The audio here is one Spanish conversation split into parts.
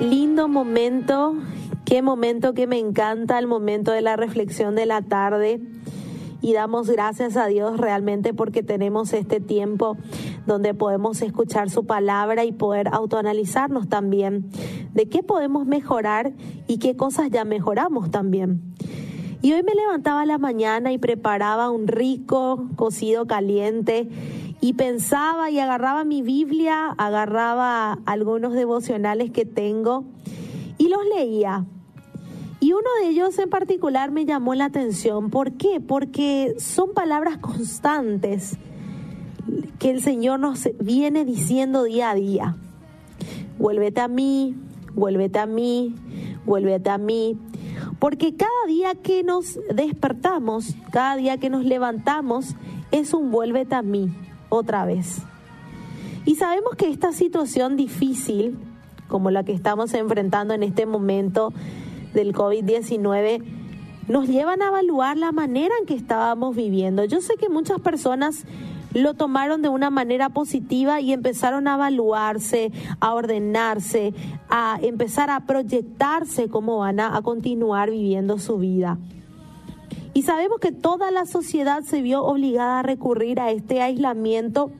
lindo momento, qué momento que me encanta, el momento de la reflexión de la tarde. Y damos gracias a Dios realmente porque tenemos este tiempo donde podemos escuchar su palabra y poder autoanalizarnos también de qué podemos mejorar y qué cosas ya mejoramos también. Y hoy me levantaba a la mañana y preparaba un rico cocido caliente y pensaba y agarraba mi Biblia, agarraba algunos devocionales que tengo y los leía. Y uno de ellos en particular me llamó la atención. ¿Por qué? Porque son palabras constantes que el Señor nos viene diciendo día a día. Vuélvete a mí, vuélvete a mí, vuélvete a mí. Porque cada día que nos despertamos, cada día que nos levantamos, es un vuélvete a mí otra vez. Y sabemos que esta situación difícil, como la que estamos enfrentando en este momento del COVID-19, nos llevan a evaluar la manera en que estábamos viviendo. Yo sé que muchas personas lo tomaron de una manera positiva y empezaron a evaluarse, a ordenarse, a empezar a proyectarse cómo van a, continuar viviendo su vida. Y sabemos que toda la sociedad se vio obligada a recurrir a este aislamiento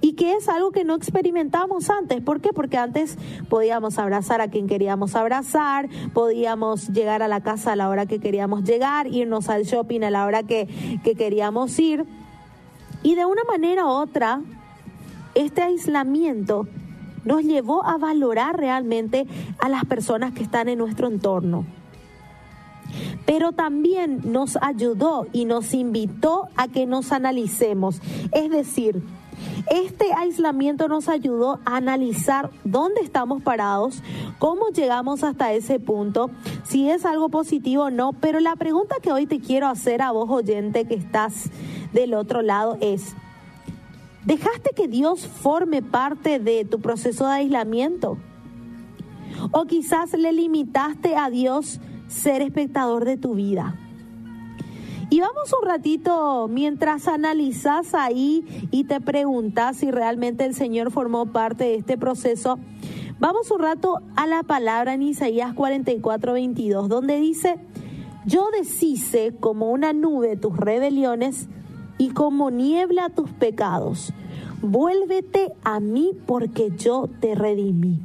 y que es algo que no experimentamos antes. ¿Por qué? Porque antes podíamos abrazar a quien queríamos abrazar, podíamos llegar a la casa a la hora que queríamos llegar, irnos al shopping a la hora que, que queríamos ir. Y de una manera u otra, este aislamiento nos llevó a valorar realmente a las personas que están en nuestro entorno pero también nos ayudó y nos invitó a que nos analicemos. Es decir, este aislamiento nos ayudó a analizar dónde estamos parados, cómo llegamos hasta ese punto, si es algo positivo o no, pero la pregunta que hoy te quiero hacer a vos oyente que estás del otro lado es, ¿dejaste que Dios forme parte de tu proceso de aislamiento? ¿O quizás le limitaste a Dios ser espectador de tu vida. Y vamos un ratito mientras analizas ahí y te preguntas si realmente el Señor formó parte de este proceso. Vamos un rato a la palabra en Isaías 44, 22, donde dice, yo deshice como una nube tus rebeliones y como niebla tus pecados. Vuélvete a mí porque yo te redimí.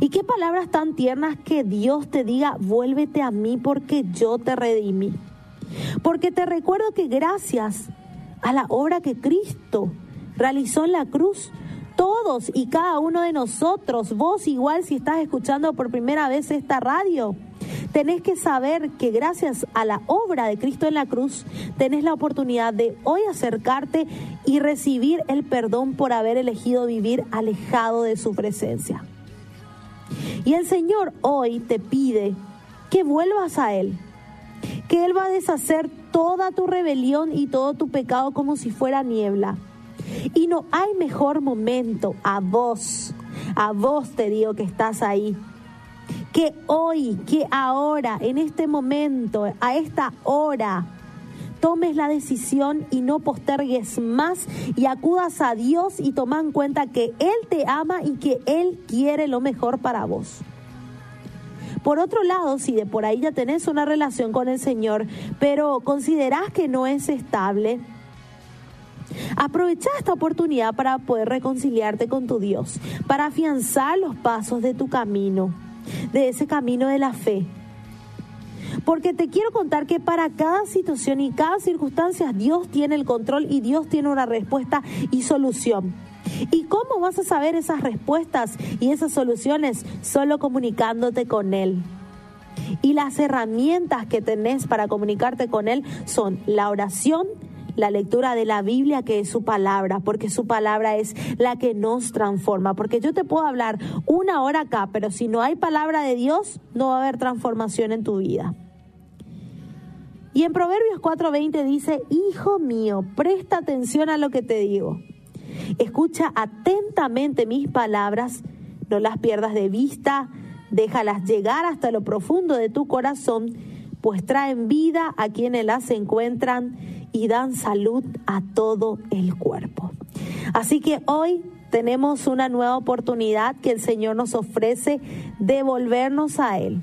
Y qué palabras tan tiernas que Dios te diga, vuélvete a mí porque yo te redimí. Porque te recuerdo que gracias a la obra que Cristo realizó en la cruz, todos y cada uno de nosotros, vos igual si estás escuchando por primera vez esta radio, tenés que saber que gracias a la obra de Cristo en la cruz, tenés la oportunidad de hoy acercarte y recibir el perdón por haber elegido vivir alejado de su presencia. Y el Señor hoy te pide que vuelvas a Él, que Él va a deshacer toda tu rebelión y todo tu pecado como si fuera niebla. Y no hay mejor momento a vos, a vos te digo que estás ahí, que hoy, que ahora, en este momento, a esta hora, tomes la decisión y no postergues más y acudas a Dios y toma en cuenta que Él te ama y que Él quiere lo mejor para vos. Por otro lado, si de por ahí ya tenés una relación con el Señor, pero considerás que no es estable, Aprovecha esta oportunidad para poder reconciliarte con tu Dios, para afianzar los pasos de tu camino, de ese camino de la fe porque te quiero contar que para cada situación y cada circunstancia Dios tiene el control y Dios tiene una respuesta y solución. ¿Y cómo vas a saber esas respuestas y esas soluciones? Solo comunicándote con Él. Y las herramientas que tenés para comunicarte con Él son la oración, la lectura de la Biblia, que es su palabra, porque su palabra es la que nos transforma. Porque yo te puedo hablar una hora acá, pero si no hay palabra de Dios, no va a haber transformación en tu vida. Y en Proverbios 4:20 dice, Hijo mío, presta atención a lo que te digo. Escucha atentamente mis palabras, no las pierdas de vista, déjalas llegar hasta lo profundo de tu corazón, pues traen vida a quienes las encuentran y dan salud a todo el cuerpo. Así que hoy tenemos una nueva oportunidad que el Señor nos ofrece de volvernos a Él.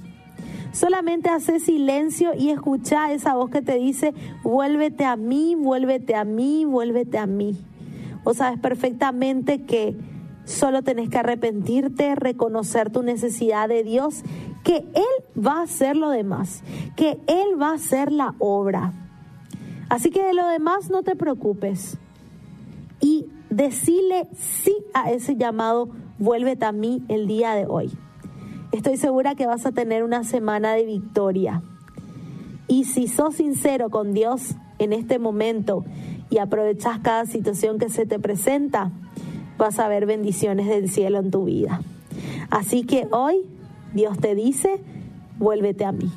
Solamente hace silencio y escucha esa voz que te dice, vuélvete a mí, vuélvete a mí, vuélvete a mí. O sabes perfectamente que solo tenés que arrepentirte, reconocer tu necesidad de Dios, que Él va a hacer lo demás, que Él va a hacer la obra. Así que de lo demás no te preocupes. Y decile sí a ese llamado, vuélvete a mí el día de hoy. Estoy segura que vas a tener una semana de victoria. Y si sos sincero con Dios en este momento y aprovechas cada situación que se te presenta, vas a ver bendiciones del cielo en tu vida. Así que hoy Dios te dice, vuélvete a mí.